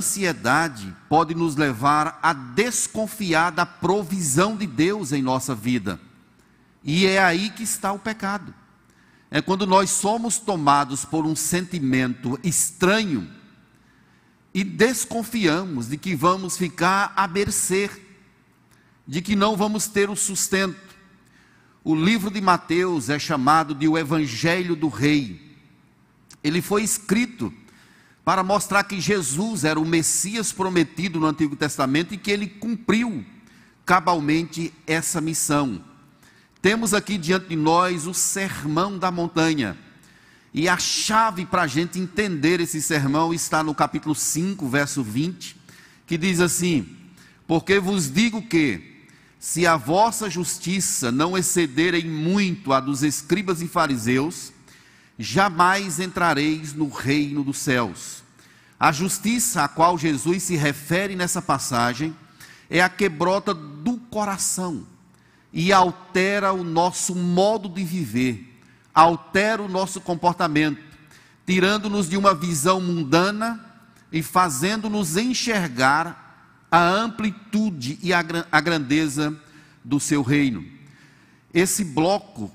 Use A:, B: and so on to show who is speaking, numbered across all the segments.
A: ansiedade pode nos levar a desconfiar da provisão de Deus em nossa vida. E é aí que está o pecado. É quando nós somos tomados por um sentimento estranho e desconfiamos de que vamos ficar à mercê, de que não vamos ter o sustento. O livro de Mateus é chamado de o Evangelho do Rei. Ele foi escrito para mostrar que Jesus era o Messias prometido no Antigo Testamento e que ele cumpriu cabalmente essa missão. Temos aqui diante de nós o Sermão da Montanha. E a chave para a gente entender esse sermão está no capítulo 5, verso 20, que diz assim: Porque vos digo que, se a vossa justiça não excederem muito a dos escribas e fariseus, jamais entrareis no reino dos céus. A justiça a qual Jesus se refere nessa passagem é a que brota do coração e altera o nosso modo de viver altera o nosso comportamento, tirando-nos de uma visão mundana e fazendo-nos enxergar a amplitude e a, grandeza do seu reino. Esse bloco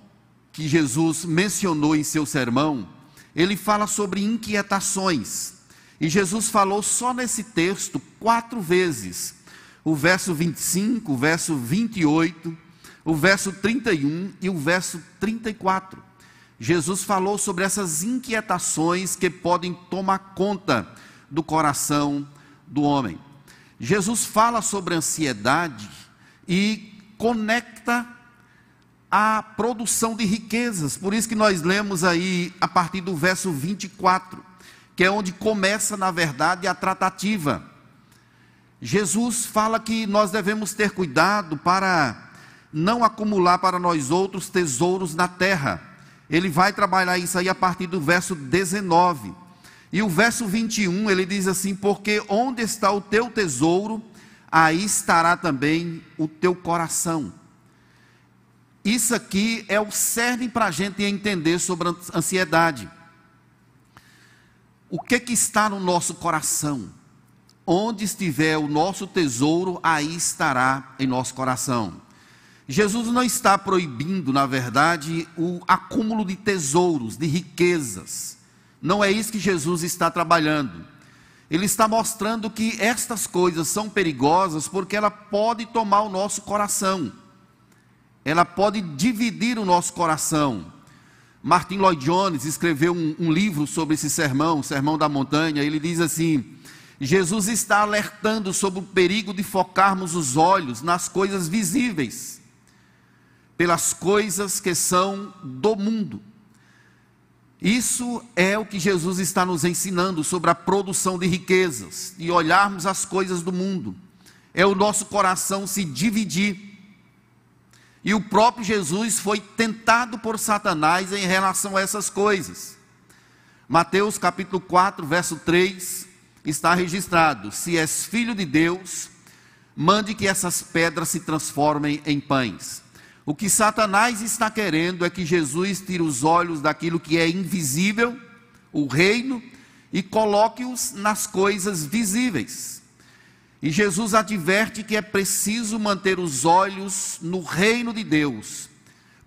A: que Jesus mencionou em seu sermão, ele fala sobre inquietações. E Jesus falou só nesse texto quatro vezes. O verso 25, o verso 28, o verso 31 e o verso 34. Jesus falou sobre essas inquietações que podem tomar conta do coração do homem. Jesus fala sobre ansiedade e conecta a produção de riquezas. Por isso que nós lemos aí a partir do verso 24, que é onde começa, na verdade, a tratativa. Jesus fala que nós devemos ter cuidado para não acumular para nós outros tesouros na terra ele vai trabalhar isso aí a partir do verso 19. E o verso 21, ele diz assim: Porque onde está o teu tesouro, aí estará também o teu coração. Isso aqui é o cerne para a gente entender sobre a ansiedade. O que, que está no nosso coração? Onde estiver o nosso tesouro, aí estará em nosso coração. Jesus não está proibindo, na verdade, o acúmulo de tesouros, de riquezas. Não é isso que Jesus está trabalhando. Ele está mostrando que estas coisas são perigosas porque ela pode tomar o nosso coração. Ela pode dividir o nosso coração. Martin Lloyd Jones escreveu um, um livro sobre esse sermão, o Sermão da Montanha. Ele diz assim: Jesus está alertando sobre o perigo de focarmos os olhos nas coisas visíveis pelas coisas que são do mundo. Isso é o que Jesus está nos ensinando sobre a produção de riquezas e olharmos as coisas do mundo. É o nosso coração se dividir. E o próprio Jesus foi tentado por Satanás em relação a essas coisas. Mateus capítulo 4, verso 3, está registrado: Se és filho de Deus, mande que essas pedras se transformem em pães. O que Satanás está querendo é que Jesus tire os olhos daquilo que é invisível, o reino, e coloque-os nas coisas visíveis. E Jesus adverte que é preciso manter os olhos no reino de Deus,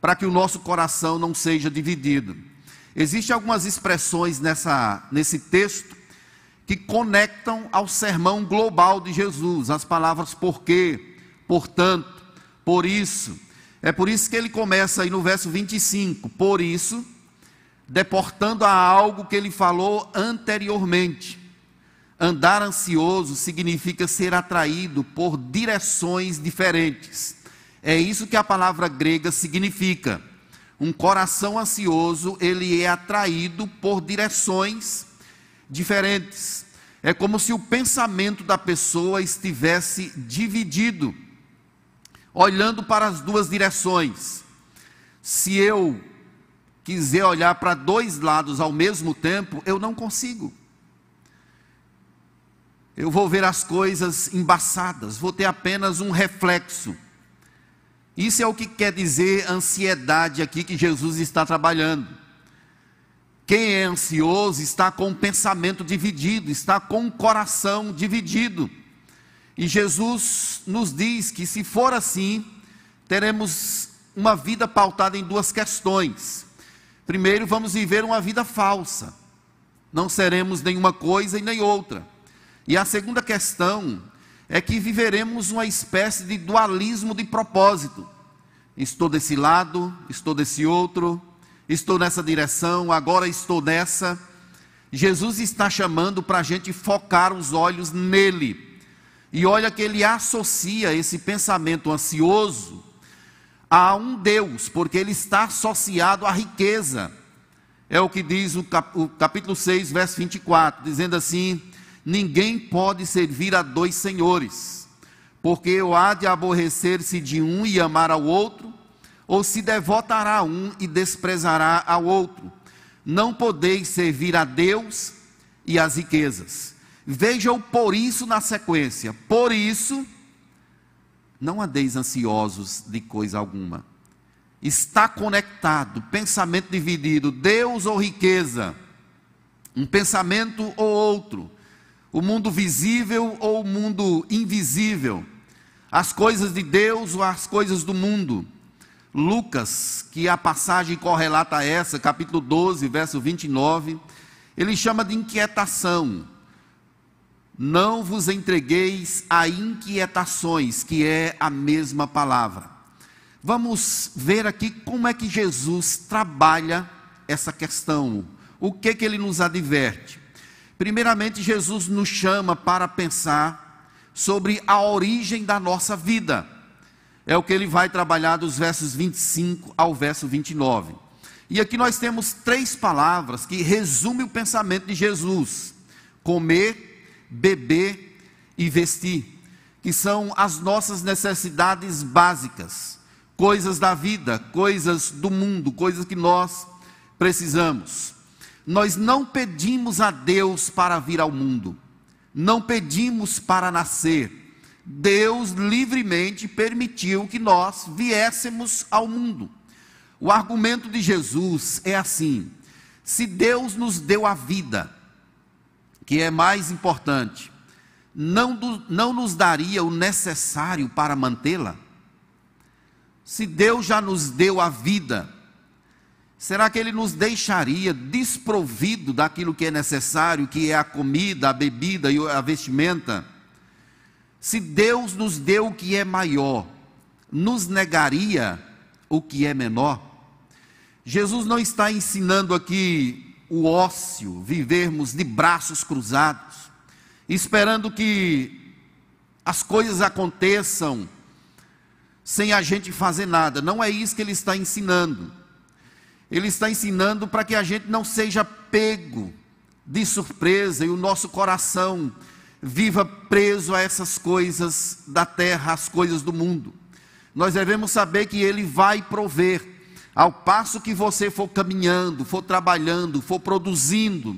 A: para que o nosso coração não seja dividido. Existem algumas expressões nessa, nesse texto que conectam ao sermão global de Jesus, as palavras porque, portanto, por isso é por isso que ele começa aí no verso 25: Por isso, deportando a algo que ele falou anteriormente. Andar ansioso significa ser atraído por direções diferentes. É isso que a palavra grega significa. Um coração ansioso, ele é atraído por direções diferentes. É como se o pensamento da pessoa estivesse dividido olhando para as duas direções. Se eu quiser olhar para dois lados ao mesmo tempo, eu não consigo. Eu vou ver as coisas embaçadas, vou ter apenas um reflexo. Isso é o que quer dizer ansiedade aqui que Jesus está trabalhando. Quem é ansioso está com o pensamento dividido, está com o coração dividido. E Jesus nos diz que se for assim, teremos uma vida pautada em duas questões. Primeiro, vamos viver uma vida falsa. Não seremos nenhuma coisa e nem outra. E a segunda questão é que viveremos uma espécie de dualismo de propósito. Estou desse lado, estou desse outro, estou nessa direção, agora estou nessa. Jesus está chamando para a gente focar os olhos nele. E olha que ele associa esse pensamento ansioso a um Deus, porque ele está associado à riqueza. É o que diz o, capítulo 6, verso 24, dizendo assim: Ninguém pode servir a dois senhores, porque ou há de aborrecer-se de um e amar ao outro, ou se devotará a um e desprezará ao outro. Não podeis servir a Deus e às riquezas. Veja o por isso na sequência. Por isso, não andeis ansiosos de coisa alguma. Está conectado, pensamento dividido, Deus ou riqueza, um pensamento ou outro, o mundo visível ou o mundo invisível, as coisas de Deus ou as coisas do mundo. Lucas, que a passagem correlata a essa, capítulo 12, verso 29, ele chama de inquietação. Não vos entregueis a inquietações, que é a mesma palavra. Vamos ver aqui como é que Jesus trabalha essa questão. O que que ele nos adverte? Primeiramente, Jesus nos chama para pensar sobre a origem da nossa vida é o que ele vai trabalhar dos versos 25 ao verso 29. E aqui nós temos três palavras que resumem o pensamento de Jesus: comer, beber e vestir, que são as nossas necessidades básicas, coisas da vida, coisas do mundo, coisas que nós precisamos. Nós não pedimos a Deus para vir ao mundo, não pedimos para nascer, Deus livremente permitiu que nós viéssemos ao mundo. O argumento de Jesus é assim: se Deus nos deu a vida, que é mais importante, não, do, não nos daria o necessário para mantê-la? Se Deus já nos deu a vida, será que Ele nos deixaria desprovido daquilo que é necessário, que é a comida, a bebida e a vestimenta? Se Deus nos deu o que é maior, nos negaria o que é menor? Jesus não está ensinando aqui o ócio, vivermos de braços cruzados, esperando que as coisas aconteçam sem a gente fazer nada. Não é isso que ele está ensinando. Ele está ensinando para que a gente não seja pego de surpresa e o nosso coração viva preso a essas coisas da terra, as coisas do mundo. Nós devemos saber que Ele vai prover, ao passo que você for caminhando, for trabalhando, for produzindo,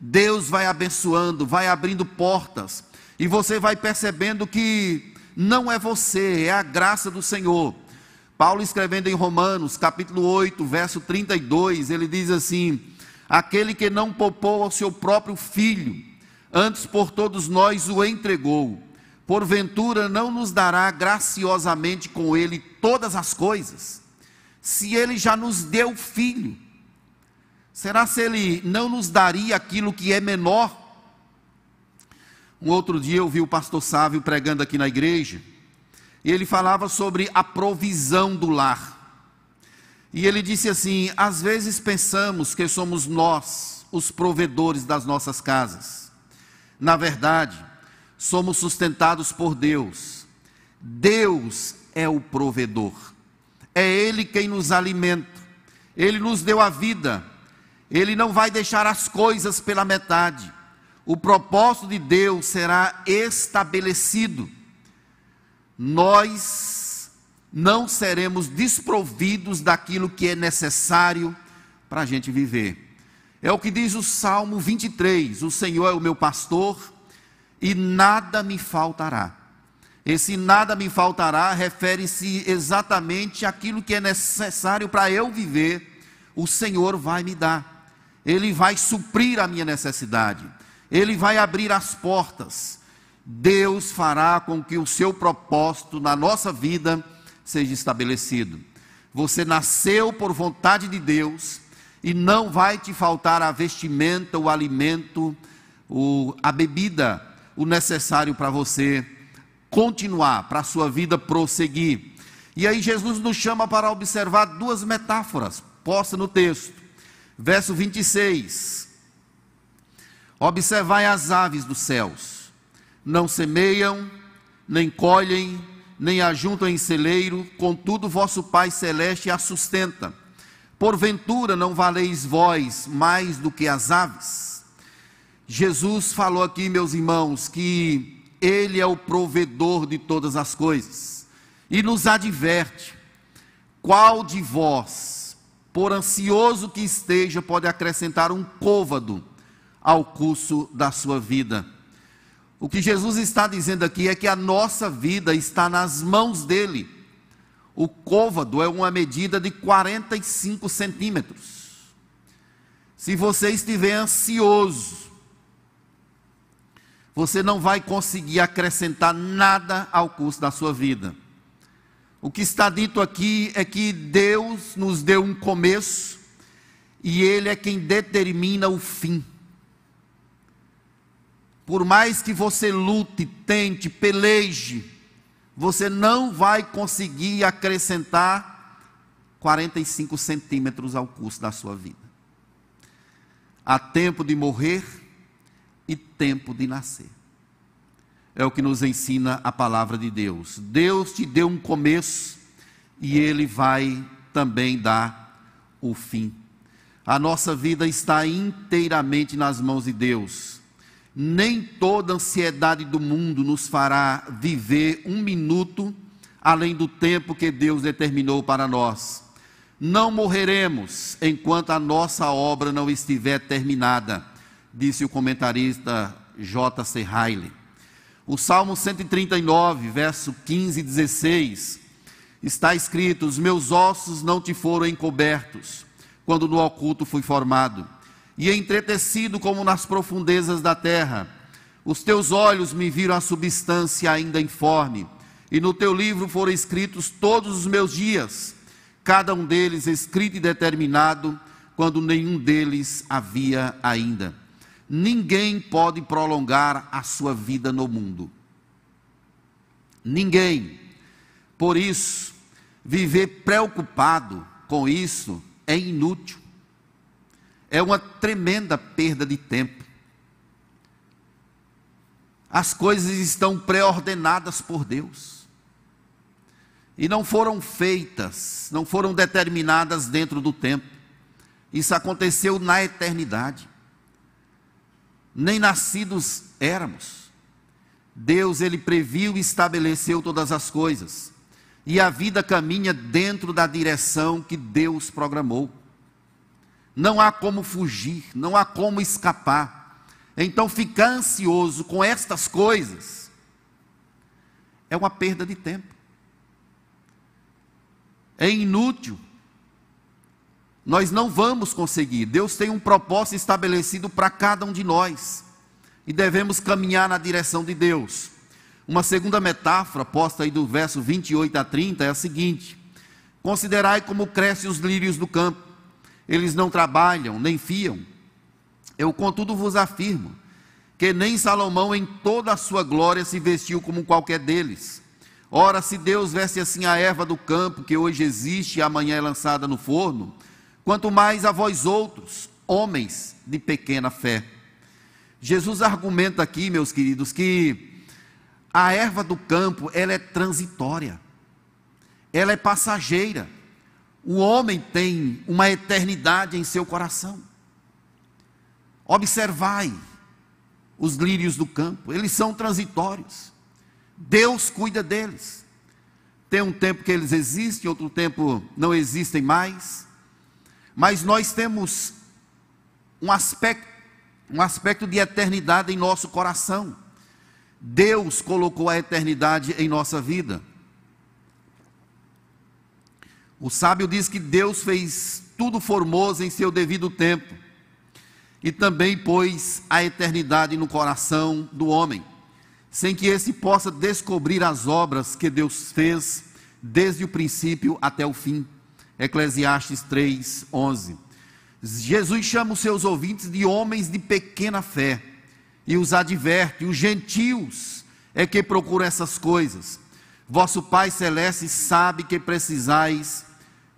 A: Deus vai abençoando, vai abrindo portas, e você vai percebendo que não é você, é a graça do Senhor. Paulo escrevendo em Romanos, capítulo 8, verso 32, ele diz assim: Aquele que não poupou ao seu próprio filho, antes por todos nós o entregou. Porventura não nos dará graciosamente com ele todas as coisas? Se ele já nos deu filho, será se ele não nos daria aquilo que é menor? Um outro dia eu vi o pastor Sávio pregando aqui na igreja, e ele falava sobre a provisão do lar. E ele disse assim: às vezes pensamos que somos nós os provedores das nossas casas. Na verdade, somos sustentados por Deus. Deus é o provedor. É Ele quem nos alimenta. Ele nos deu a vida. Ele não vai deixar as coisas pela metade. O propósito de Deus será estabelecido. Nós não seremos desprovidos daquilo que é necessário para a gente viver. É o que diz o Salmo 23: O Senhor é o meu pastor e nada me faltará. Esse nada me faltará refere-se exatamente àquilo que é necessário para eu viver, o Senhor vai me dar. Ele vai suprir a minha necessidade, Ele vai abrir as portas. Deus fará com que o seu propósito na nossa vida seja estabelecido. Você nasceu por vontade de Deus e não vai te faltar a vestimenta, o alimento, o, a bebida, o necessário para você continuar, para a sua vida prosseguir. E aí Jesus nos chama para observar duas metáforas postas no texto. Verso 26. Observai as aves dos céus, não semeiam, nem colhem, nem ajuntam em celeiro, contudo vosso Pai celeste as sustenta. Porventura não valeis vós mais do que as aves? Jesus falou aqui, meus irmãos, que Ele é o provedor de todas as coisas e nos adverte: qual de vós, por ansioso que esteja, pode acrescentar um côvado ao curso da sua vida? O que Jesus está dizendo aqui é que a nossa vida está nas mãos dele. O côvado é uma medida de 45 centímetros. Se você estiver ansioso, você não vai conseguir acrescentar nada ao curso da sua vida. O que está dito aqui é que Deus nos deu um começo e Ele é quem determina o fim. Por mais que você lute, tente, peleje, você não vai conseguir acrescentar 45 centímetros ao curso da sua vida. Há tempo de morrer e tempo de nascer. É o que nos ensina a palavra de Deus. Deus te deu um começo e Ele vai também dar o fim. A nossa vida está inteiramente nas mãos de Deus. Nem toda ansiedade do mundo nos fará viver um minuto além do tempo que Deus determinou para nós. Não morreremos enquanto a nossa obra não estiver terminada, disse o comentarista J.C. Riley. O Salmo 139, verso 15 e 16, está escrito: Os meus ossos não te foram encobertos, quando no oculto fui formado, e entretecido como nas profundezas da terra. Os teus olhos me viram a substância ainda informe, e no teu livro foram escritos todos os meus dias, cada um deles escrito e determinado, quando nenhum deles havia ainda. Ninguém pode prolongar a sua vida no mundo. Ninguém. Por isso, viver preocupado com isso é inútil. É uma tremenda perda de tempo. As coisas estão pré-ordenadas por Deus. E não foram feitas, não foram determinadas dentro do tempo. Isso aconteceu na eternidade nem nascidos éramos. Deus, ele previu e estabeleceu todas as coisas. E a vida caminha dentro da direção que Deus programou. Não há como fugir, não há como escapar. Então, ficar ansioso com estas coisas é uma perda de tempo. É inútil nós não vamos conseguir. Deus tem um propósito estabelecido para cada um de nós. E devemos caminhar na direção de Deus. Uma segunda metáfora, posta aí do verso 28 a 30, é a seguinte: Considerai como crescem os lírios do campo. Eles não trabalham, nem fiam. Eu, contudo, vos afirmo que nem Salomão, em toda a sua glória, se vestiu como qualquer deles. Ora, se Deus veste assim a erva do campo, que hoje existe e amanhã é lançada no forno, quanto mais a vós outros, homens de pequena fé. Jesus argumenta aqui, meus queridos, que a erva do campo, ela é transitória. Ela é passageira. O homem tem uma eternidade em seu coração. Observai os lírios do campo, eles são transitórios. Deus cuida deles. Tem um tempo que eles existem, outro tempo não existem mais. Mas nós temos um aspecto, um aspecto de eternidade em nosso coração. Deus colocou a eternidade em nossa vida. O sábio diz que Deus fez tudo formoso em seu devido tempo. e também pôs a eternidade no coração do homem, sem que esse possa descobrir as obras que Deus fez desde o princípio até o fim. Eclesiastes 3, 11. Jesus chama os seus ouvintes de homens de pequena fé e os adverte: os gentios é que procuram essas coisas. Vosso Pai Celeste sabe que precisais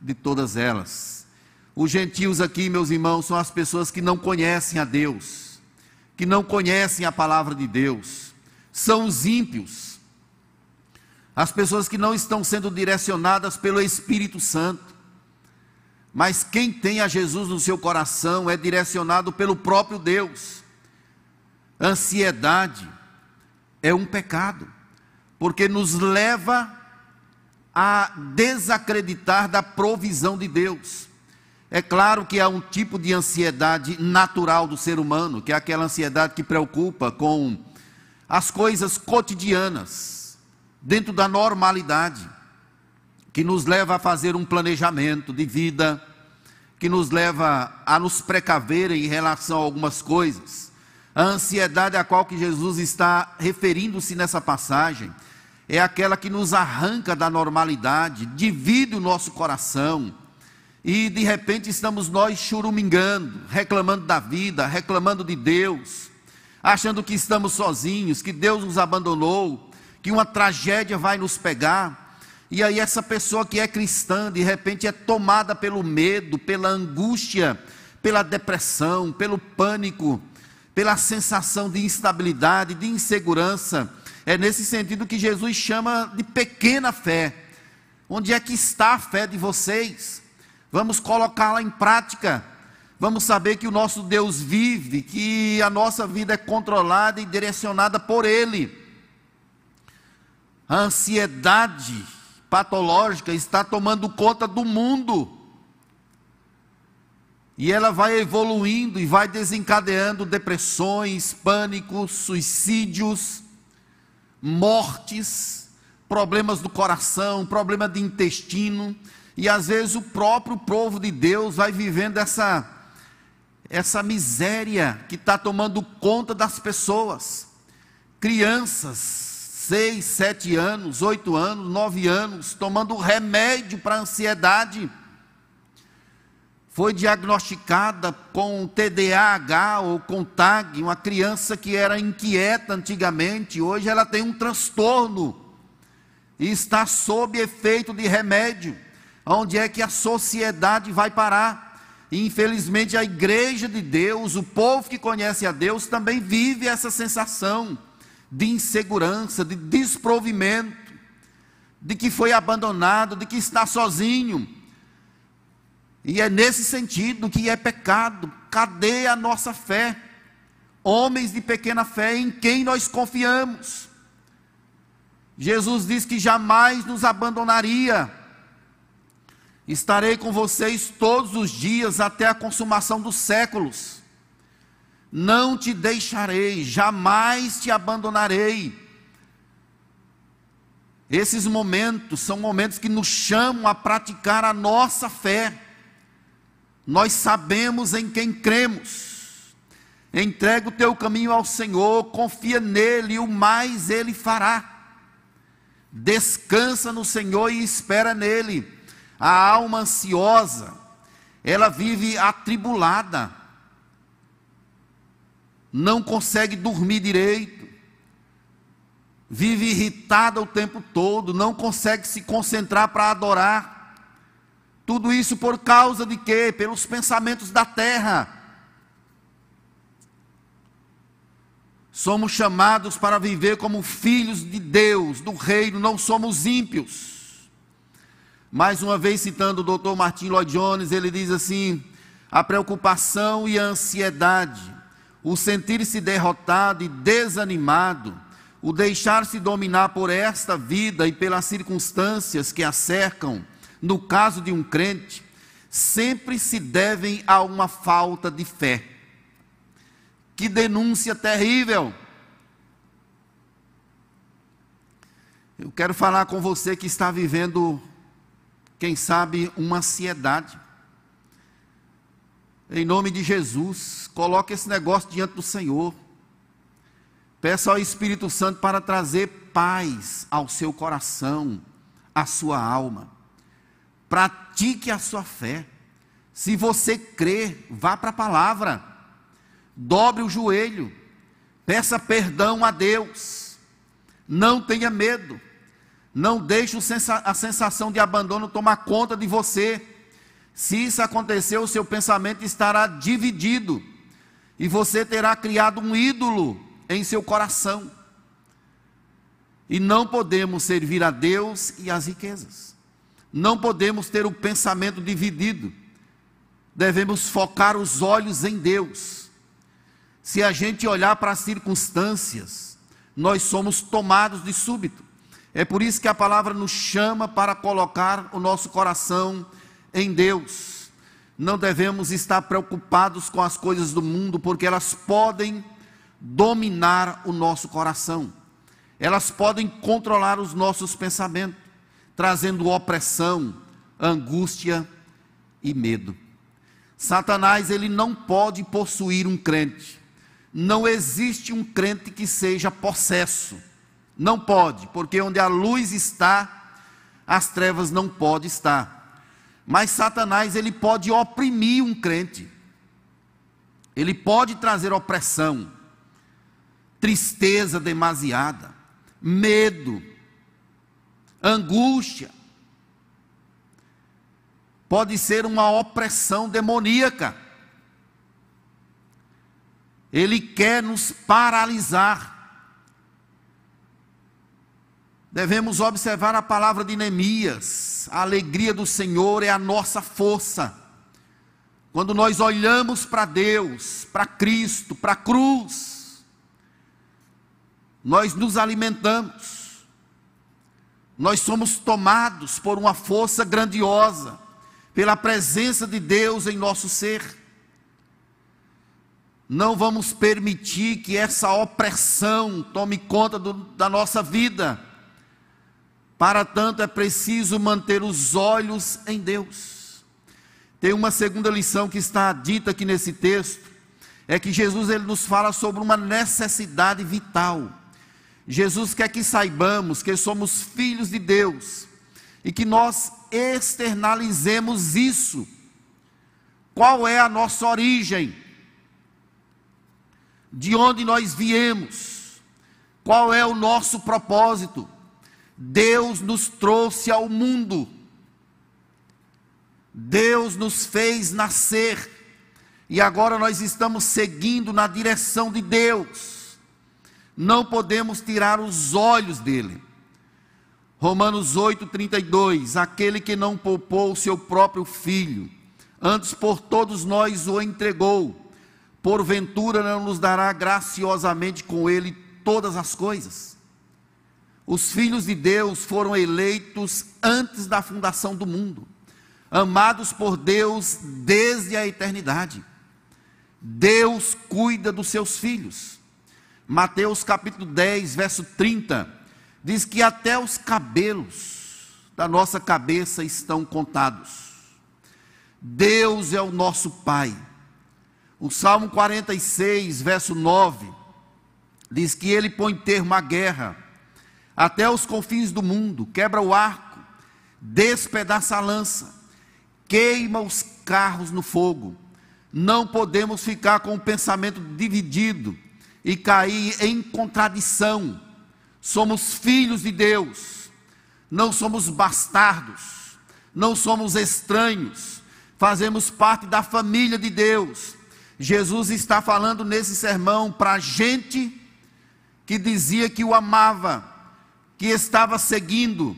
A: de todas elas. Os gentios aqui, meus irmãos, são as pessoas que não conhecem a Deus, que não conhecem a palavra de Deus, são os ímpios, as pessoas que não estão sendo direcionadas pelo Espírito Santo. Mas quem tem a Jesus no seu coração é direcionado pelo próprio Deus. Ansiedade é um pecado, porque nos leva a desacreditar da provisão de Deus. É claro que há um tipo de ansiedade natural do ser humano, que é aquela ansiedade que preocupa com as coisas cotidianas, dentro da normalidade, que nos leva a fazer um planejamento de vida, que nos leva a nos precaver em relação a algumas coisas. A ansiedade a qual que Jesus está referindo-se nessa passagem é aquela que nos arranca da normalidade, divide o nosso coração, e de repente estamos nós churumingando, reclamando da vida, reclamando de Deus, achando que estamos sozinhos, que Deus nos abandonou, que uma tragédia vai nos pegar. E aí essa pessoa que é cristã, de repente é tomada pelo medo, pela angústia, pela depressão, pelo pânico, pela sensação de instabilidade, de insegurança. É nesse sentido que Jesus chama de pequena fé. Onde é que está a fé de vocês? vamos colocá-la em prática, vamos saber que o nosso Deus vive, que a nossa vida é controlada e direcionada por Ele. A ansiedade patológica está tomando conta do mundo. E ela vai evoluindo e vai desencadeando depressões, pânicos, suicídios, mortes, problemas do coração, problema de intestino. E às vezes o próprio povo de Deus vai vivendo essa, essa miséria que está tomando conta das pessoas. Crianças, seis, sete anos, oito anos, nove anos, tomando remédio para ansiedade. Foi diagnosticada com TDAH ou com TAG, uma criança que era inquieta antigamente, hoje ela tem um transtorno e está sob efeito de remédio. Onde é que a sociedade vai parar? Infelizmente, a igreja de Deus, o povo que conhece a Deus, também vive essa sensação de insegurança, de desprovimento, de que foi abandonado, de que está sozinho. E é nesse sentido que é pecado. Cadê a nossa fé? Homens de pequena fé em quem nós confiamos. Jesus diz que jamais nos abandonaria Estarei com vocês todos os dias até a consumação dos séculos. Não te deixarei, jamais te abandonarei. Esses momentos são momentos que nos chamam a praticar a nossa fé. Nós sabemos em quem cremos. Entrega o teu caminho ao Senhor, confia nele e o mais ele fará. Descansa no Senhor e espera nele a alma ansiosa, ela vive atribulada, não consegue dormir direito, vive irritada o tempo todo, não consegue se concentrar para adorar. Tudo isso por causa de quê? Pelos pensamentos da terra. Somos chamados para viver como filhos de Deus, do reino, não somos ímpios. Mais uma vez citando o Dr. Martin Lloyd Jones, ele diz assim: a preocupação e a ansiedade, o sentir-se derrotado e desanimado, o deixar-se dominar por esta vida e pelas circunstâncias que a cercam, no caso de um crente, sempre se devem a uma falta de fé. Que denúncia terrível! Eu quero falar com você que está vivendo quem sabe, uma ansiedade. Em nome de Jesus, coloque esse negócio diante do Senhor. Peça ao Espírito Santo para trazer paz ao seu coração, à sua alma. Pratique a sua fé. Se você crer, vá para a palavra. Dobre o joelho. Peça perdão a Deus. Não tenha medo. Não deixe a sensação de abandono tomar conta de você. Se isso acontecer, o seu pensamento estará dividido e você terá criado um ídolo em seu coração. E não podemos servir a Deus e as riquezas. Não podemos ter o pensamento dividido. Devemos focar os olhos em Deus. Se a gente olhar para as circunstâncias, nós somos tomados de súbito. É por isso que a palavra nos chama para colocar o nosso coração em Deus. Não devemos estar preocupados com as coisas do mundo, porque elas podem dominar o nosso coração. Elas podem controlar os nossos pensamentos, trazendo opressão, angústia e medo. Satanás, ele não pode possuir um crente. Não existe um crente que seja possesso. Não pode, porque onde a luz está, as trevas não podem estar. Mas Satanás ele pode oprimir um crente. Ele pode trazer opressão, tristeza demasiada, medo, angústia. Pode ser uma opressão demoníaca. Ele quer nos paralisar. Devemos observar a palavra de Neemias. A alegria do Senhor é a nossa força. Quando nós olhamos para Deus, para Cristo, para a cruz, nós nos alimentamos. Nós somos tomados por uma força grandiosa, pela presença de Deus em nosso ser. Não vamos permitir que essa opressão tome conta do, da nossa vida para tanto, é preciso manter os olhos em Deus. Tem uma segunda lição que está dita aqui nesse texto, é que Jesus ele nos fala sobre uma necessidade vital. Jesus quer que saibamos que somos filhos de Deus e que nós externalizemos isso. Qual é a nossa origem? De onde nós viemos? Qual é o nosso propósito? Deus nos trouxe ao mundo, Deus nos fez nascer, e agora nós estamos seguindo na direção de Deus, não podemos tirar os olhos dele. Romanos 8,32: Aquele que não poupou o seu próprio filho, antes por todos nós o entregou, porventura não nos dará graciosamente com ele todas as coisas? Os filhos de Deus foram eleitos antes da fundação do mundo, amados por Deus desde a eternidade. Deus cuida dos seus filhos. Mateus capítulo 10, verso 30, diz que até os cabelos da nossa cabeça estão contados. Deus é o nosso Pai. O Salmo 46, verso 9, diz que ele põe termo à guerra até os confins do mundo, quebra o arco, despedaça a lança, queima os carros no fogo. Não podemos ficar com o pensamento dividido e cair em contradição. Somos filhos de Deus, não somos bastardos, não somos estranhos, fazemos parte da família de Deus. Jesus está falando nesse sermão para gente que dizia que o amava, que estava seguindo.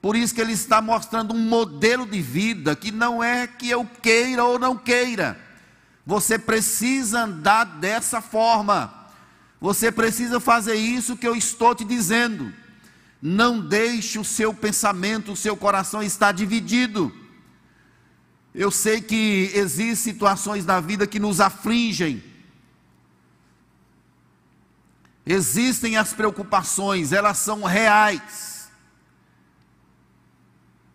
A: Por isso que ele está mostrando um modelo de vida que não é que eu queira ou não queira. Você precisa andar dessa forma. Você precisa fazer isso que eu estou te dizendo. Não deixe o seu pensamento, o seu coração estar dividido. Eu sei que existem situações na vida que nos afligem Existem as preocupações, elas são reais.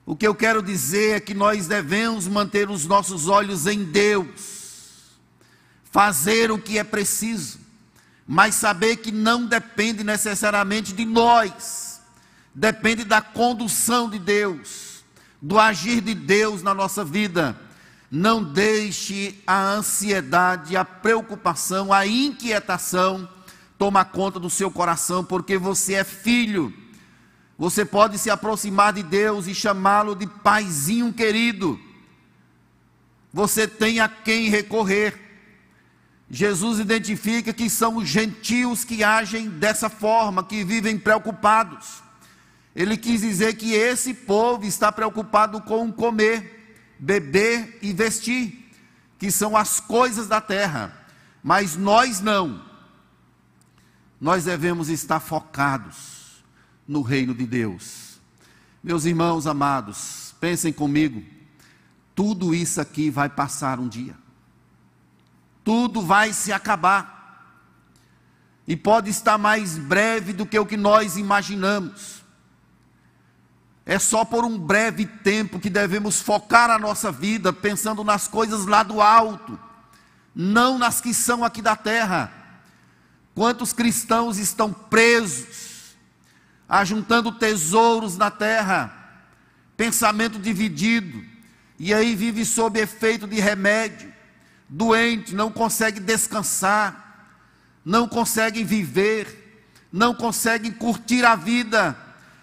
A: O que eu quero dizer é que nós devemos manter os nossos olhos em Deus. fazer o que é preciso, mas saber que não depende necessariamente de nós, depende da condução de Deus, do agir de Deus na nossa vida. Não deixe a ansiedade, a preocupação, a inquietação tomar conta do seu coração, porque você é filho. Você pode se aproximar de Deus e chamá-lo de paizinho querido. Você tem a quem recorrer. Jesus identifica que são os gentios que agem dessa forma, que vivem preocupados. Ele quis dizer que esse povo está preocupado com comer, beber e vestir, que são as coisas da terra. Mas nós não. Nós devemos estar focados no reino de Deus. Meus irmãos amados, pensem comigo, tudo isso aqui vai passar um dia tudo vai se acabar. E pode estar mais breve do que o que nós imaginamos. É só por um breve tempo que devemos focar a nossa vida pensando nas coisas lá do alto, não nas que são aqui da terra. Quantos cristãos estão presos, ajuntando tesouros na terra, pensamento dividido, e aí vive sob efeito de remédio, doente, não conseguem descansar, não conseguem viver, não conseguem curtir a vida,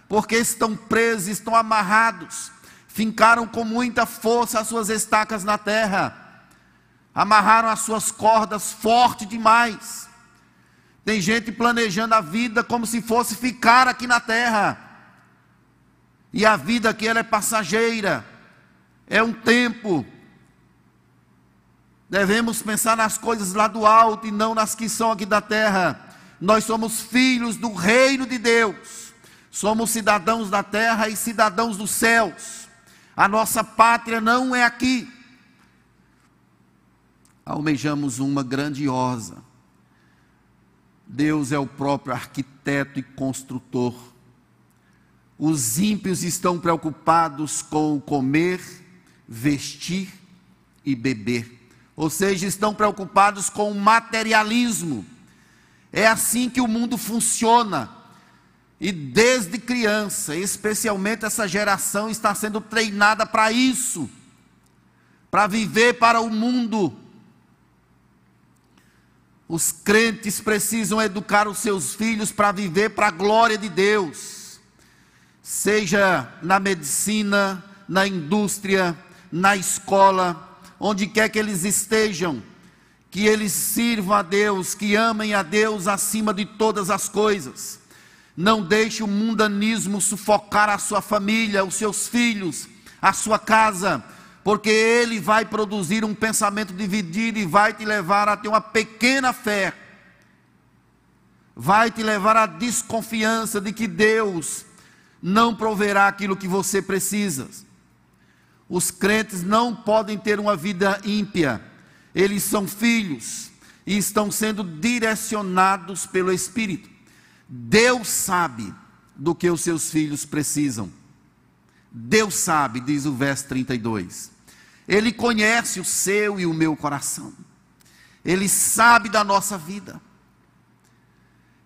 A: porque estão presos, estão amarrados, fincaram com muita força as suas estacas na terra, amarraram as suas cordas forte demais. Tem gente planejando a vida como se fosse ficar aqui na terra. E a vida aqui ela é passageira. É um tempo Devemos pensar nas coisas lá do alto e não nas que são aqui da terra. Nós somos filhos do reino de Deus. Somos cidadãos da terra e cidadãos dos céus. A nossa pátria não é aqui. Almejamos uma grandiosa. Deus é o próprio arquiteto e construtor. Os ímpios estão preocupados com comer, vestir e beber ou seja, estão preocupados com o materialismo. É assim que o mundo funciona. E desde criança, especialmente essa geração está sendo treinada para isso, para viver para o mundo. Os crentes precisam educar os seus filhos para viver para a glória de Deus, seja na medicina, na indústria, na escola, onde quer que eles estejam, que eles sirvam a Deus, que amem a Deus acima de todas as coisas. Não deixe o mundanismo sufocar a sua família, os seus filhos, a sua casa, porque ele vai produzir um pensamento dividido e vai te levar a ter uma pequena fé. Vai te levar à desconfiança de que Deus não proverá aquilo que você precisa. Os crentes não podem ter uma vida ímpia, eles são filhos e estão sendo direcionados pelo Espírito. Deus sabe do que os seus filhos precisam. Deus sabe, diz o verso 32. Ele conhece o seu e o meu coração. Ele sabe da nossa vida.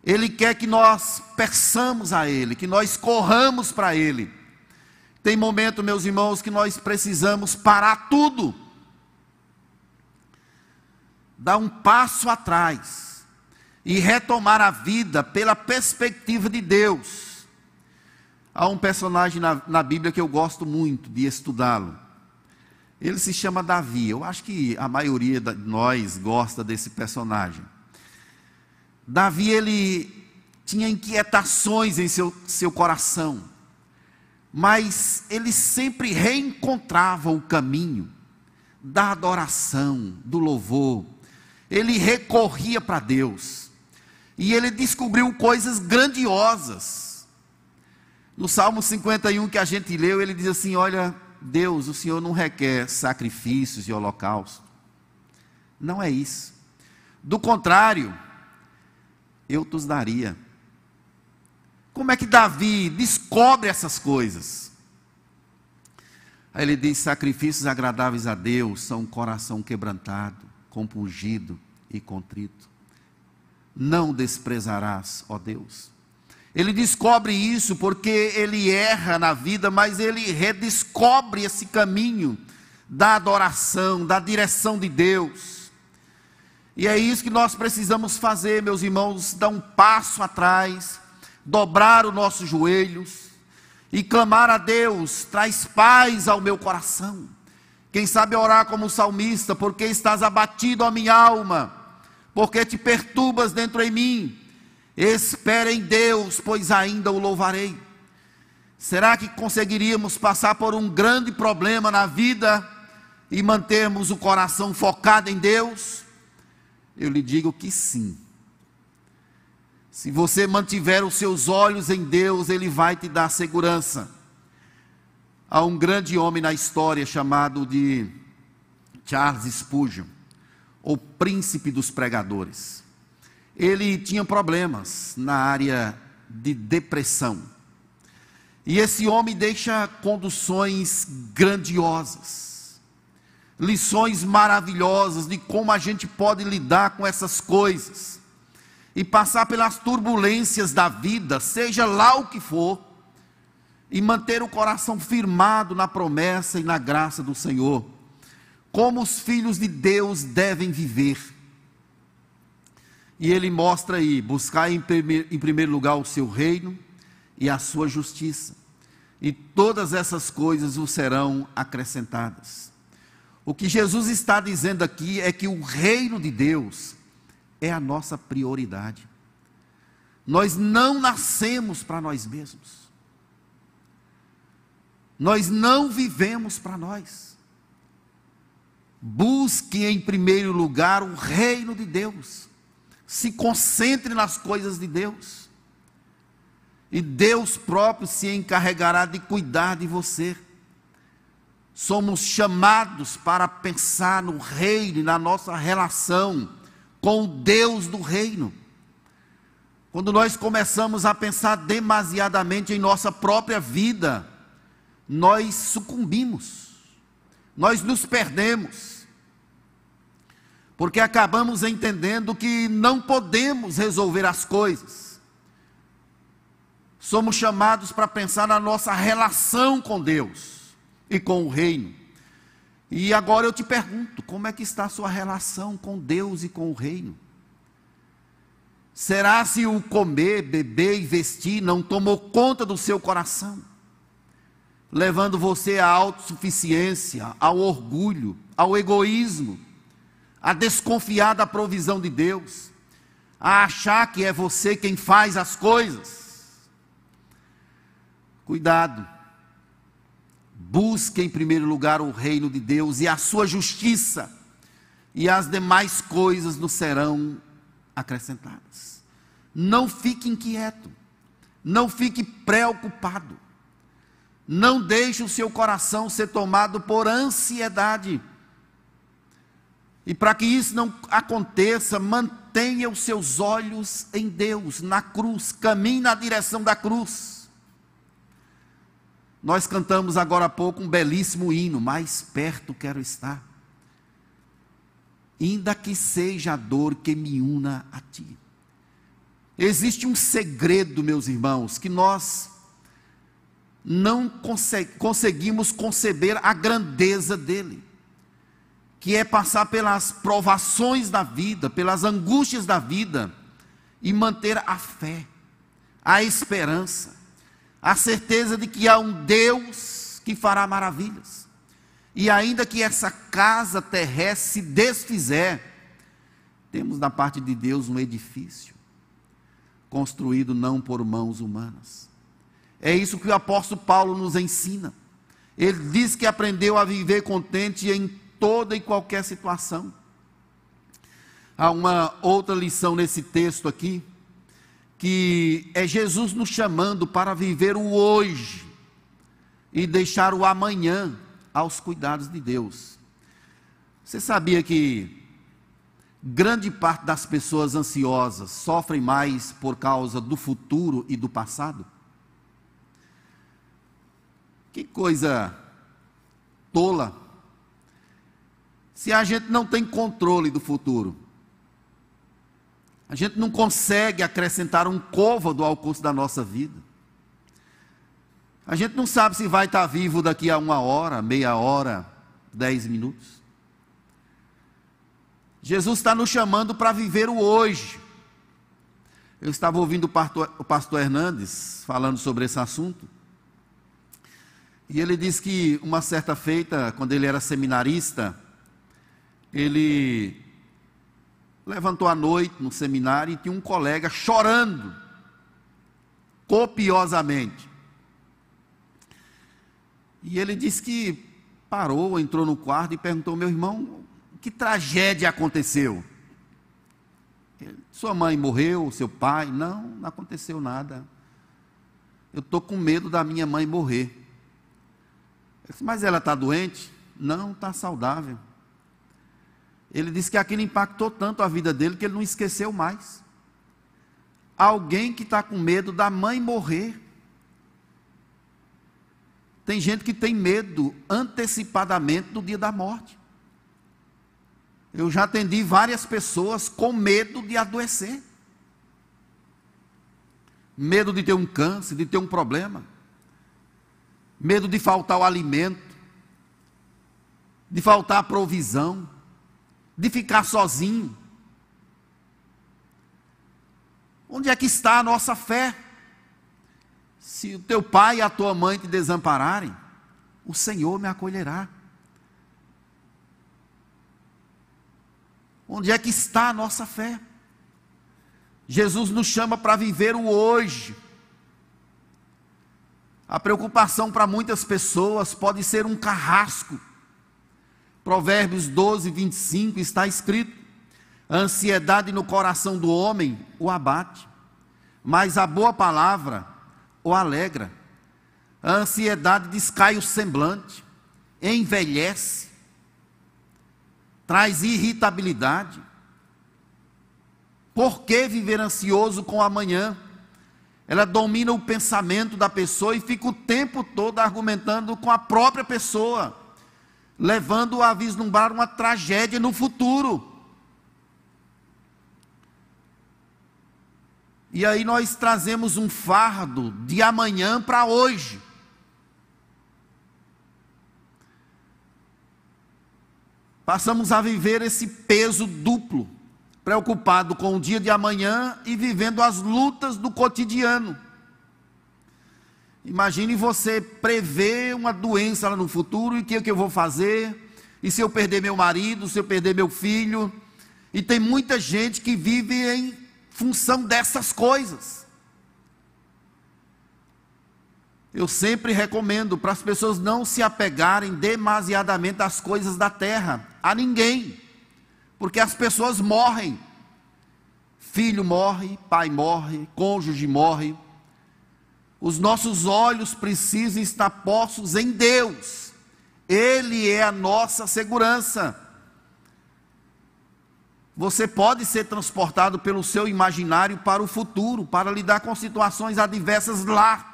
A: Ele quer que nós peçamos a Ele, que nós corramos para Ele. Tem momento, meus irmãos, que nós precisamos parar tudo, dar um passo atrás e retomar a vida pela perspectiva de Deus. Há um personagem na, na Bíblia que eu gosto muito de estudá-lo. Ele se chama Davi. Eu acho que a maioria de nós gosta desse personagem. Davi, ele tinha inquietações em seu, seu coração mas ele sempre reencontrava o caminho da adoração, do louvor. Ele recorria para Deus. E ele descobriu coisas grandiosas. No Salmo 51 que a gente leu, ele diz assim: Olha, Deus, o Senhor não requer sacrifícios e holocaustos. Não é isso. Do contrário, eu te daria como é que Davi descobre essas coisas? Aí ele diz: sacrifícios agradáveis a Deus são um coração quebrantado, compungido, e contrito. Não desprezarás, ó Deus. Ele descobre isso porque ele erra na vida, mas ele redescobre esse caminho da adoração, da direção de Deus. E é isso que nós precisamos fazer, meus irmãos, dar um passo atrás, dobrar os nossos joelhos e clamar a Deus, traz paz ao meu coração. Quem sabe orar como o salmista, porque estás abatido a minha alma, porque te perturbas dentro em mim. Espera em Deus, pois ainda o louvarei. Será que conseguiríamos passar por um grande problema na vida e mantermos o coração focado em Deus? Eu lhe digo que sim. Se você mantiver os seus olhos em Deus, Ele vai te dar segurança. Há um grande homem na história chamado de Charles Spurgeon, o príncipe dos pregadores. Ele tinha problemas na área de depressão. E esse homem deixa conduções grandiosas lições maravilhosas de como a gente pode lidar com essas coisas e passar pelas turbulências da vida, seja lá o que for, e manter o coração firmado na promessa e na graça do Senhor, como os filhos de Deus devem viver. E ele mostra aí: buscar em primeiro, em primeiro lugar o seu reino e a sua justiça, e todas essas coisas vos serão acrescentadas. O que Jesus está dizendo aqui é que o reino de Deus é a nossa prioridade. Nós não nascemos para nós mesmos. Nós não vivemos para nós. Busque em primeiro lugar o reino de Deus. Se concentre nas coisas de Deus. E Deus próprio se encarregará de cuidar de você somos chamados para pensar no reino e na nossa relação com o Deus do reino. Quando nós começamos a pensar demasiadamente em nossa própria vida, nós sucumbimos, nós nos perdemos, porque acabamos entendendo que não podemos resolver as coisas. Somos chamados para pensar na nossa relação com Deus e com o reino. E agora eu te pergunto: como é que está a sua relação com Deus e com o reino? Será se o comer, beber e vestir não tomou conta do seu coração, levando você à autossuficiência, ao orgulho, ao egoísmo, a desconfiar da provisão de Deus, a achar que é você quem faz as coisas? Cuidado Busque em primeiro lugar o reino de Deus e a sua justiça, e as demais coisas nos serão acrescentadas. Não fique inquieto, não fique preocupado, não deixe o seu coração ser tomado por ansiedade. E para que isso não aconteça, mantenha os seus olhos em Deus, na cruz, caminhe na direção da cruz. Nós cantamos agora há pouco um belíssimo hino, mais perto quero estar. Ainda que seja a dor que me una a ti. Existe um segredo, meus irmãos, que nós não conseguimos conceber a grandeza dele, que é passar pelas provações da vida, pelas angústias da vida e manter a fé, a esperança a certeza de que há um Deus que fará maravilhas. E ainda que essa casa terrestre se desfizer, temos da parte de Deus um edifício, construído não por mãos humanas. É isso que o apóstolo Paulo nos ensina. Ele diz que aprendeu a viver contente em toda e qualquer situação. Há uma outra lição nesse texto aqui, que é Jesus nos chamando para viver o hoje e deixar o amanhã aos cuidados de Deus. Você sabia que grande parte das pessoas ansiosas sofrem mais por causa do futuro e do passado? Que coisa tola. Se a gente não tem controle do futuro, A gente não consegue acrescentar um côvado ao curso da nossa vida. A gente não sabe se vai estar vivo daqui a uma hora, meia hora, dez minutos. Jesus está nos chamando para viver o hoje. Eu estava ouvindo o pastor, o pastor Hernandes falando sobre esse assunto. E ele disse que uma certa feita, quando ele era seminarista, ele levantou à noite no seminário e tinha um colega chorando copiosamente. E ele disse que parou, entrou no quarto e perguntou: Meu irmão, que tragédia aconteceu? Sua mãe morreu, seu pai? Não, não aconteceu nada. Eu estou com medo da minha mãe morrer. Disse, Mas ela está doente? Não, está saudável. Ele disse que aquilo impactou tanto a vida dele que ele não esqueceu mais. Alguém que está com medo da mãe morrer. Tem gente que tem medo antecipadamente do dia da morte. Eu já atendi várias pessoas com medo de adoecer. Medo de ter um câncer, de ter um problema. Medo de faltar o alimento. De faltar a provisão de ficar sozinho. Onde é que está a nossa fé? Se o teu pai e a tua mãe te desampararem, o Senhor me acolherá. Onde é que está a nossa fé? Jesus nos chama para viver o hoje. A preocupação para muitas pessoas pode ser um carrasco Provérbios 12, 25 está escrito: a ansiedade no coração do homem o abate, mas a boa palavra o alegra. A ansiedade descai o semblante, envelhece, traz irritabilidade. Por que viver ansioso com amanhã? Ela domina o pensamento da pessoa e fica o tempo todo argumentando com a própria pessoa levando-o a vislumbrar uma tragédia no futuro. E aí nós trazemos um fardo de amanhã para hoje. Passamos a viver esse peso duplo, preocupado com o dia de amanhã e vivendo as lutas do cotidiano. Imagine você prever uma doença lá no futuro e o que, é que eu vou fazer? E se eu perder meu marido, se eu perder meu filho? E tem muita gente que vive em função dessas coisas. Eu sempre recomendo para as pessoas não se apegarem demasiadamente às coisas da terra, a ninguém, porque as pessoas morrem. Filho morre, pai morre, cônjuge morre os nossos olhos precisam estar postos em Deus. Ele é a nossa segurança. Você pode ser transportado pelo seu imaginário para o futuro, para lidar com situações adversas lá.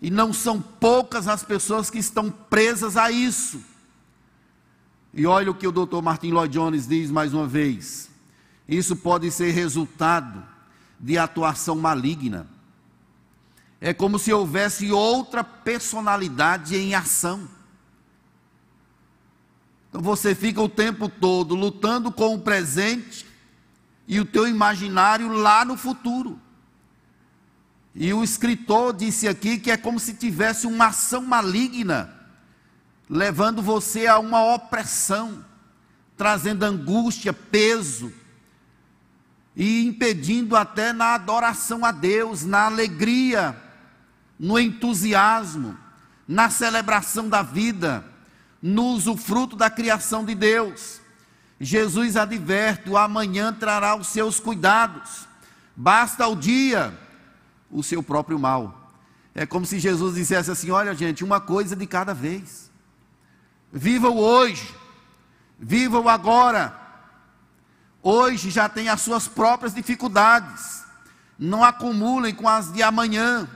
A: E não são poucas as pessoas que estão presas a isso. E olha o que o Dr. Martin Lloyd Jones diz mais uma vez. Isso pode ser resultado de atuação maligna. É como se houvesse outra personalidade em ação. Então você fica o tempo todo lutando com o presente e o teu imaginário lá no futuro. E o escritor disse aqui que é como se tivesse uma ação maligna, levando você a uma opressão, trazendo angústia, peso, e impedindo até na adoração a Deus, na alegria, no entusiasmo, na celebração da vida, no usufruto da criação de Deus. Jesus adverte: o amanhã trará os seus cuidados, basta o dia o seu próprio mal. É como se Jesus dissesse assim: olha, gente, uma coisa de cada vez. Viva o hoje, viva o agora, hoje já tem as suas próprias dificuldades. Não acumulem com as de amanhã.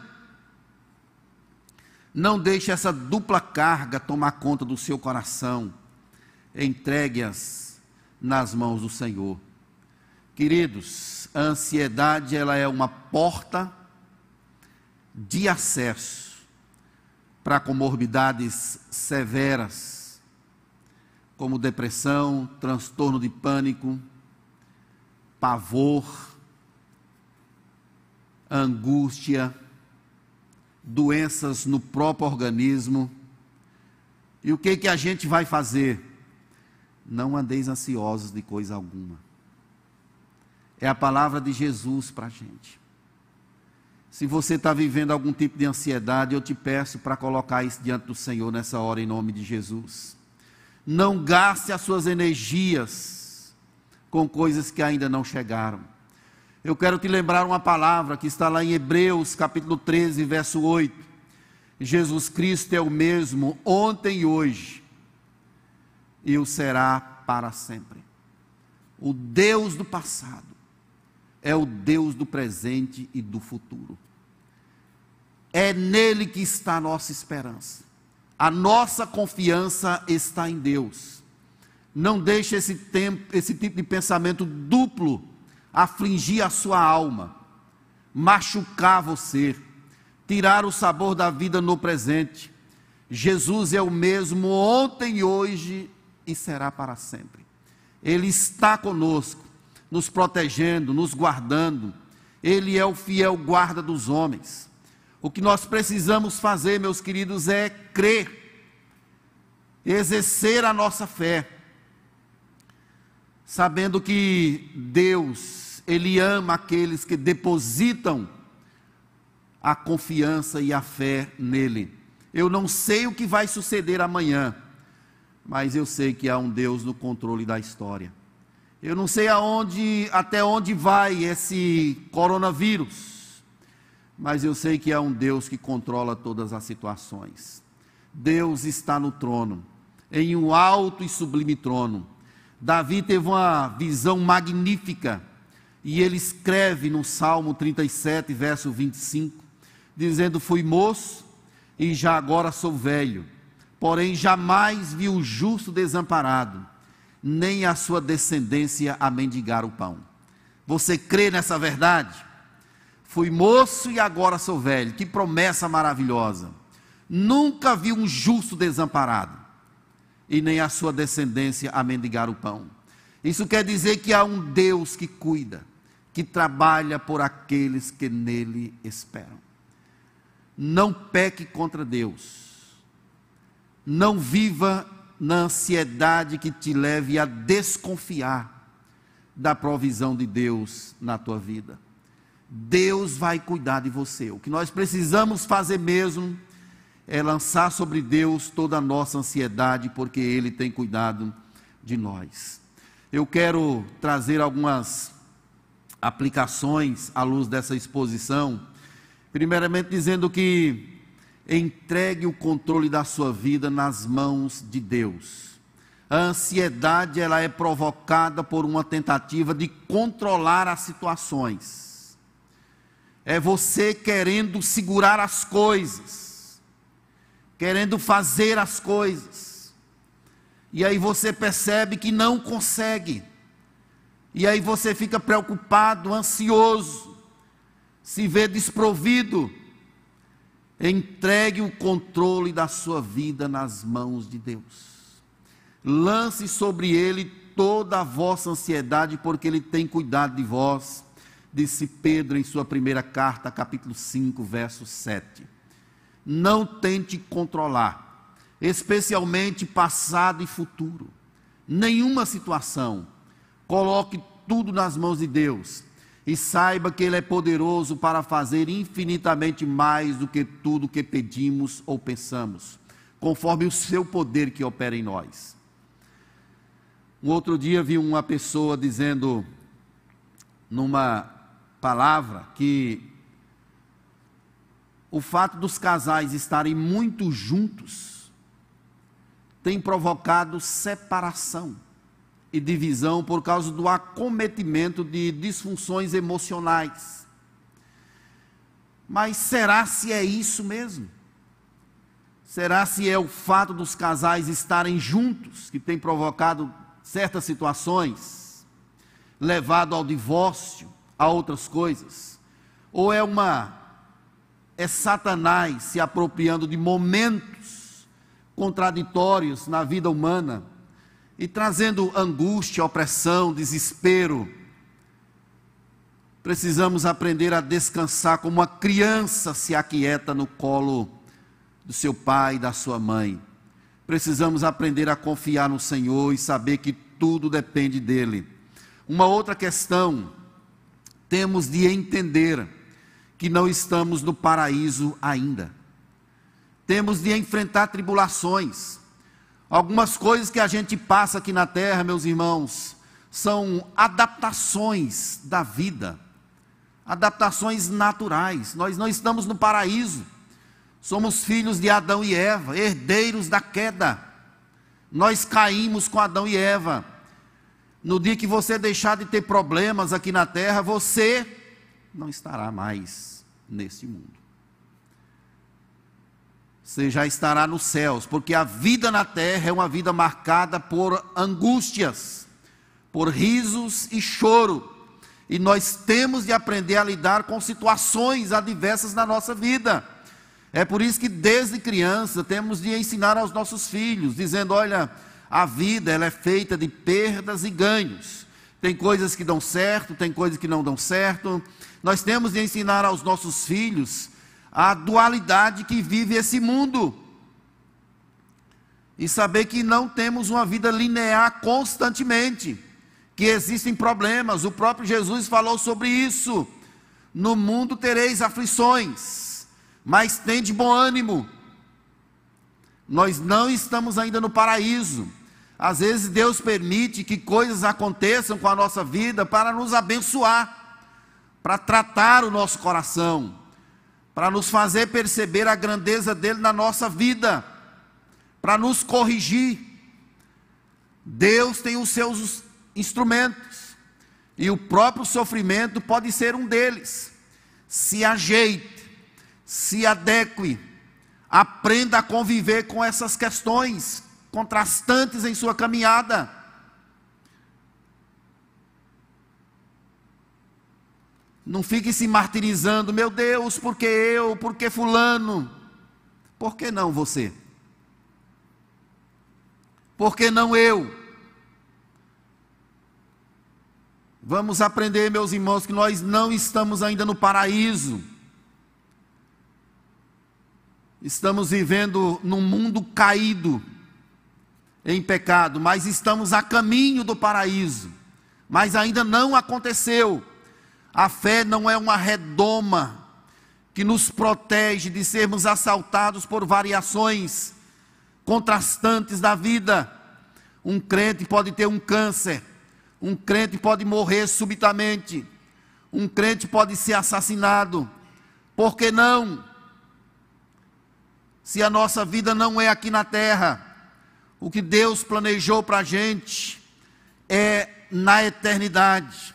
A: Não deixe essa dupla carga tomar conta do seu coração. Entregue-as nas mãos do Senhor. Queridos, a ansiedade ela é uma porta de acesso para comorbidades severas, como depressão, transtorno de pânico, pavor, angústia, doenças no próprio organismo. E o que que a gente vai fazer? Não andeis ansiosos de coisa alguma. É a palavra de Jesus para a gente. Se você está vivendo algum tipo de ansiedade, eu te peço para colocar isso diante do Senhor nessa hora, em nome de Jesus. Não gaste as suas energias com coisas que ainda não chegaram. Eu quero te lembrar uma palavra que está lá em Hebreus, capítulo 13, verso 8. Jesus Cristo é o mesmo ontem e hoje, e o será para sempre. O Deus do passado é o Deus do presente e do futuro. É nele que está a nossa esperança. A nossa confiança está em Deus. Não deixe esse, tempo, esse tipo de pensamento duplo afligir a sua alma, machucar você, tirar o sabor da vida no presente. Jesus é o mesmo ontem hoje e será para sempre. Ele está conosco nos protegendo, nos guardando. Ele é o fiel guarda dos homens. O que nós precisamos fazer, meus queridos, é crer, exercer a nossa fé, sabendo que Deus, Ele ama aqueles que depositam a confiança e a fé nele. Eu não sei o que vai suceder amanhã, mas eu sei que há um Deus no controle da história. Eu não sei aonde, até onde vai esse coronavírus, mas eu sei que há um Deus que controla todas as situações. Deus está no trono, em um alto e sublime trono. Davi teve uma visão magnífica e ele escreve no Salmo 37, verso 25, dizendo: Fui moço e já agora sou velho, porém jamais vi o justo desamparado nem a sua descendência a mendigar o pão. Você crê nessa verdade? Fui moço e agora sou velho. Que promessa maravilhosa. Nunca vi um justo desamparado, e nem a sua descendência a mendigar o pão. Isso quer dizer que há um Deus que cuida, que trabalha por aqueles que nele esperam. Não peque contra Deus. Não viva na ansiedade que te leve a desconfiar da provisão de Deus na tua vida. Deus vai cuidar de você. O que nós precisamos fazer mesmo é lançar sobre Deus toda a nossa ansiedade, porque Ele tem cuidado de nós. Eu quero trazer algumas aplicações à luz dessa exposição. Primeiramente, dizendo que entregue o controle da sua vida nas mãos de Deus. A ansiedade ela é provocada por uma tentativa de controlar as situações. É você querendo segurar as coisas, querendo fazer as coisas. E aí você percebe que não consegue. E aí você fica preocupado, ansioso, se vê desprovido Entregue o controle da sua vida nas mãos de Deus. Lance sobre ele toda a vossa ansiedade, porque ele tem cuidado de vós, disse Pedro em sua primeira carta, capítulo 5, verso 7. Não tente controlar, especialmente passado e futuro. Nenhuma situação. Coloque tudo nas mãos de Deus e saiba que Ele é poderoso para fazer infinitamente mais do que tudo que pedimos ou pensamos, conforme o seu poder que opera em nós. Um outro dia vi uma pessoa dizendo, numa palavra, que o fato dos casais estarem muito juntos tem provocado separação e divisão por causa do acometimento de disfunções emocionais. Mas será se é isso mesmo? Será se é o fato dos casais estarem juntos que tem provocado certas situações? levado ao divórcio, a outras coisas, ou é uma é Satanás se apropriando de momentos contraditórios na vida humana e trazendo angústia, opressão, desespero. Precisamos aprender a descansar como uma criança se aquieta no colo do seu pai e da sua mãe. Precisamos aprender a confiar no Senhor e saber que tudo depende dele. Uma outra questão, temos de entender que não estamos no paraíso ainda. Temos de enfrentar tribulações. Algumas coisas que a gente passa aqui na terra, meus irmãos, são adaptações da vida, adaptações naturais. Nós não estamos no paraíso. Somos filhos de Adão e Eva, herdeiros da queda. Nós caímos com Adão e Eva. No dia que você deixar de ter problemas aqui na terra, você não estará mais nesse mundo. Você já estará nos céus, porque a vida na terra é uma vida marcada por angústias, por risos e choro. E nós temos de aprender a lidar com situações adversas na nossa vida. É por isso que desde criança temos de ensinar aos nossos filhos, dizendo: olha, a vida ela é feita de perdas e ganhos. Tem coisas que dão certo, tem coisas que não dão certo. Nós temos de ensinar aos nossos filhos a dualidade que vive esse mundo. E saber que não temos uma vida linear constantemente, que existem problemas. O próprio Jesus falou sobre isso. No mundo tereis aflições mas tem de bom ânimo. Nós não estamos ainda no paraíso. Às vezes Deus permite que coisas aconteçam com a nossa vida para nos abençoar, para tratar o nosso coração, para nos fazer perceber a grandeza dele na nossa vida, para nos corrigir. Deus tem os seus instrumentos, e o próprio sofrimento pode ser um deles. Se ajeite se adeque, aprenda a conviver com essas questões contrastantes em sua caminhada. Não fique se martirizando, meu Deus, porque eu, porque fulano. Por que não você? Por que não eu? Vamos aprender, meus irmãos, que nós não estamos ainda no paraíso. Estamos vivendo num mundo caído em pecado, mas estamos a caminho do paraíso. Mas ainda não aconteceu. A fé não é uma redoma que nos protege de sermos assaltados por variações contrastantes da vida. Um crente pode ter um câncer, um crente pode morrer subitamente, um crente pode ser assassinado. Por que não? se a nossa vida não é aqui na terra, o que Deus planejou para a gente é na eternidade.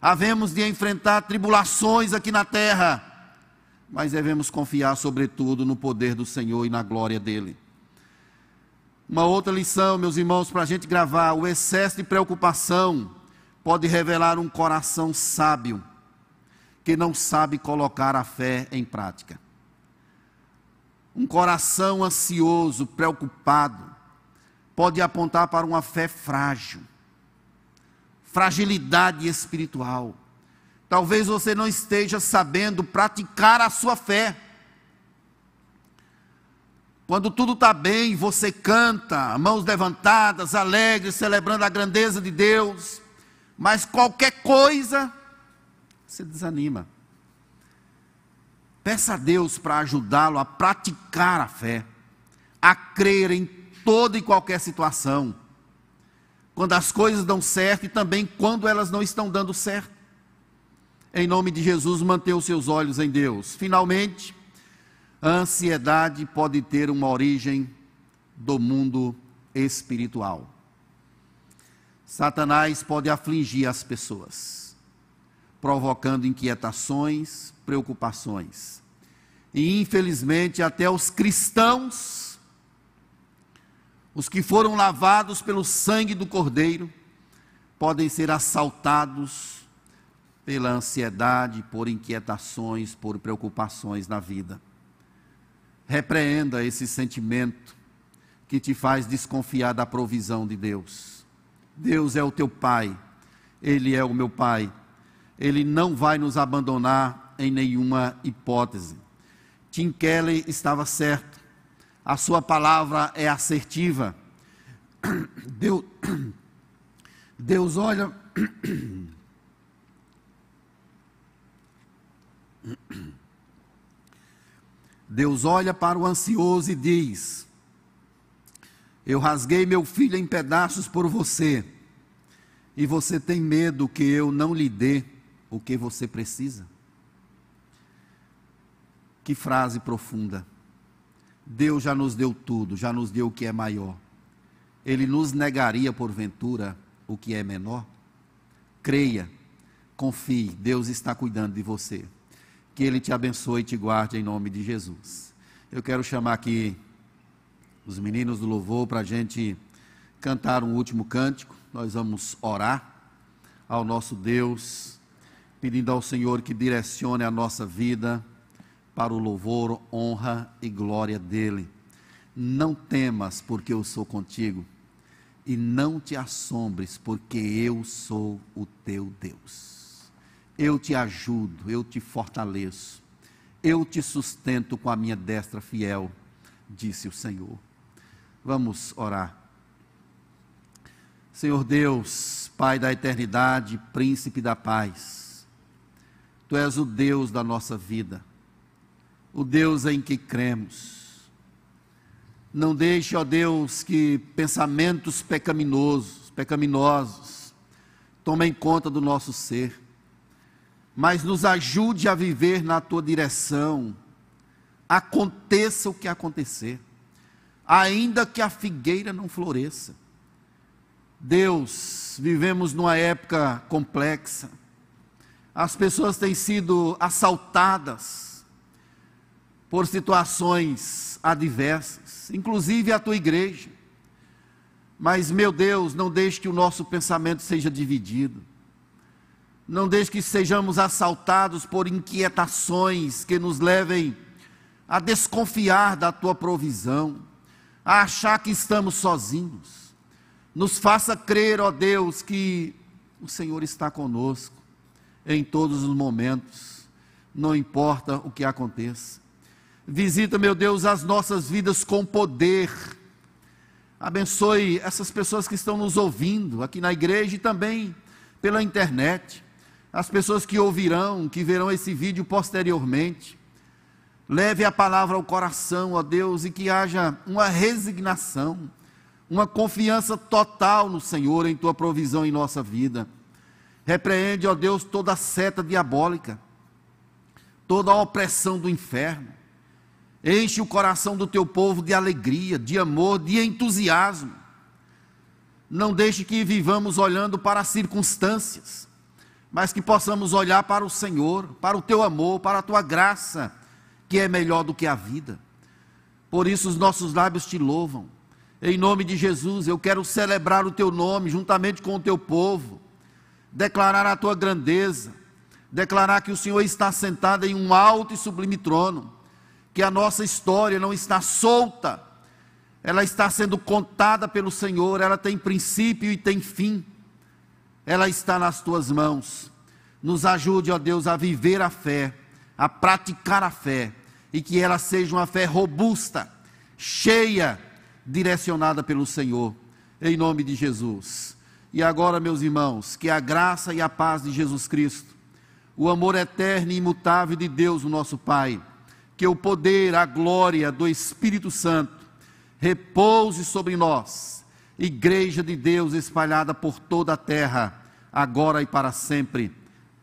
A: Havemos de enfrentar tribulações aqui na terra, mas devemos confiar, sobretudo, no poder do Senhor e na glória dEle. Uma outra lição, meus irmãos, para a gente gravar: o excesso de preocupação pode revelar um coração sábio, que não sabe colocar a fé em prática. Um coração ansioso, preocupado, pode apontar para uma fé frágil, fragilidade espiritual. Talvez você não esteja sabendo praticar a sua fé. Quando tudo está bem, você canta, mãos levantadas, alegre, celebrando a grandeza de Deus, mas qualquer coisa, você desanima. Peça a Deus para ajudá-lo a praticar a fé, a crer em toda e qualquer situação, quando as coisas dão certo e também quando elas não estão dando certo. Em nome de Jesus, mantenha os seus olhos em Deus. Finalmente, a ansiedade pode ter uma origem do mundo espiritual. Satanás pode afligir as pessoas, provocando inquietações, preocupações. E infelizmente, até os cristãos, os que foram lavados pelo sangue do Cordeiro, podem ser assaltados pela ansiedade, por inquietações, por preocupações na vida. Repreenda esse sentimento que te faz desconfiar da provisão de Deus. Deus é o teu Pai, Ele é o meu Pai, Ele não vai nos abandonar em nenhuma hipótese. Tim Kelly estava certo, a sua palavra é assertiva. Deus, Deus olha. Deus olha para o ansioso e diz: Eu rasguei meu filho em pedaços por você, e você tem medo que eu não lhe dê o que você precisa? Que frase profunda. Deus já nos deu tudo, já nos deu o que é maior. Ele nos negaria, porventura, o que é menor? Creia, confie, Deus está cuidando de você. Que Ele te abençoe e te guarde em nome de Jesus. Eu quero chamar aqui os meninos do louvor para a gente cantar um último cântico. Nós vamos orar ao nosso Deus, pedindo ao Senhor que direcione a nossa vida para o louvor, honra e glória dele. Não temas, porque eu sou contigo, e não te assombres, porque eu sou o teu Deus. Eu te ajudo, eu te fortaleço, eu te sustento com a minha destra fiel, disse o Senhor. Vamos orar. Senhor Deus, Pai da eternidade, príncipe da paz, Tu és o Deus da nossa vida o Deus em que cremos. Não deixe, ó Deus, que pensamentos pecaminosos, pecaminosos tomem conta do nosso ser, mas nos ajude a viver na tua direção, aconteça o que acontecer, ainda que a figueira não floresça. Deus, vivemos numa época complexa, as pessoas têm sido assaltadas, por situações adversas, inclusive a tua igreja. Mas, meu Deus, não deixe que o nosso pensamento seja dividido. Não deixe que sejamos assaltados por inquietações que nos levem a desconfiar da tua provisão, a achar que estamos sozinhos. Nos faça crer, ó Deus, que o Senhor está conosco em todos os momentos, não importa o que aconteça. Visita, meu Deus, as nossas vidas com poder. Abençoe essas pessoas que estão nos ouvindo aqui na igreja e também pela internet. As pessoas que ouvirão, que verão esse vídeo posteriormente. Leve a palavra ao coração, ó Deus, e que haja uma resignação, uma confiança total no Senhor, em tua provisão em nossa vida. Repreende, ó Deus, toda a seta diabólica, toda a opressão do inferno Enche o coração do teu povo de alegria, de amor, de entusiasmo. Não deixe que vivamos olhando para as circunstâncias, mas que possamos olhar para o Senhor, para o teu amor, para a tua graça, que é melhor do que a vida. Por isso os nossos lábios te louvam. Em nome de Jesus, eu quero celebrar o teu nome juntamente com o teu povo, declarar a tua grandeza, declarar que o Senhor está sentado em um alto e sublime trono que a nossa história não está solta, ela está sendo contada pelo Senhor, ela tem princípio e tem fim, ela está nas tuas mãos. Nos ajude, ó Deus, a viver a fé, a praticar a fé, e que ela seja uma fé robusta, cheia, direcionada pelo Senhor, em nome de Jesus. E agora, meus irmãos, que a graça e a paz de Jesus Cristo, o amor eterno e imutável de Deus, o nosso Pai, que o poder, a glória do Espírito Santo repouse sobre nós, Igreja de Deus espalhada por toda a terra, agora e para sempre.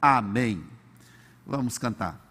A: Amém. Vamos cantar.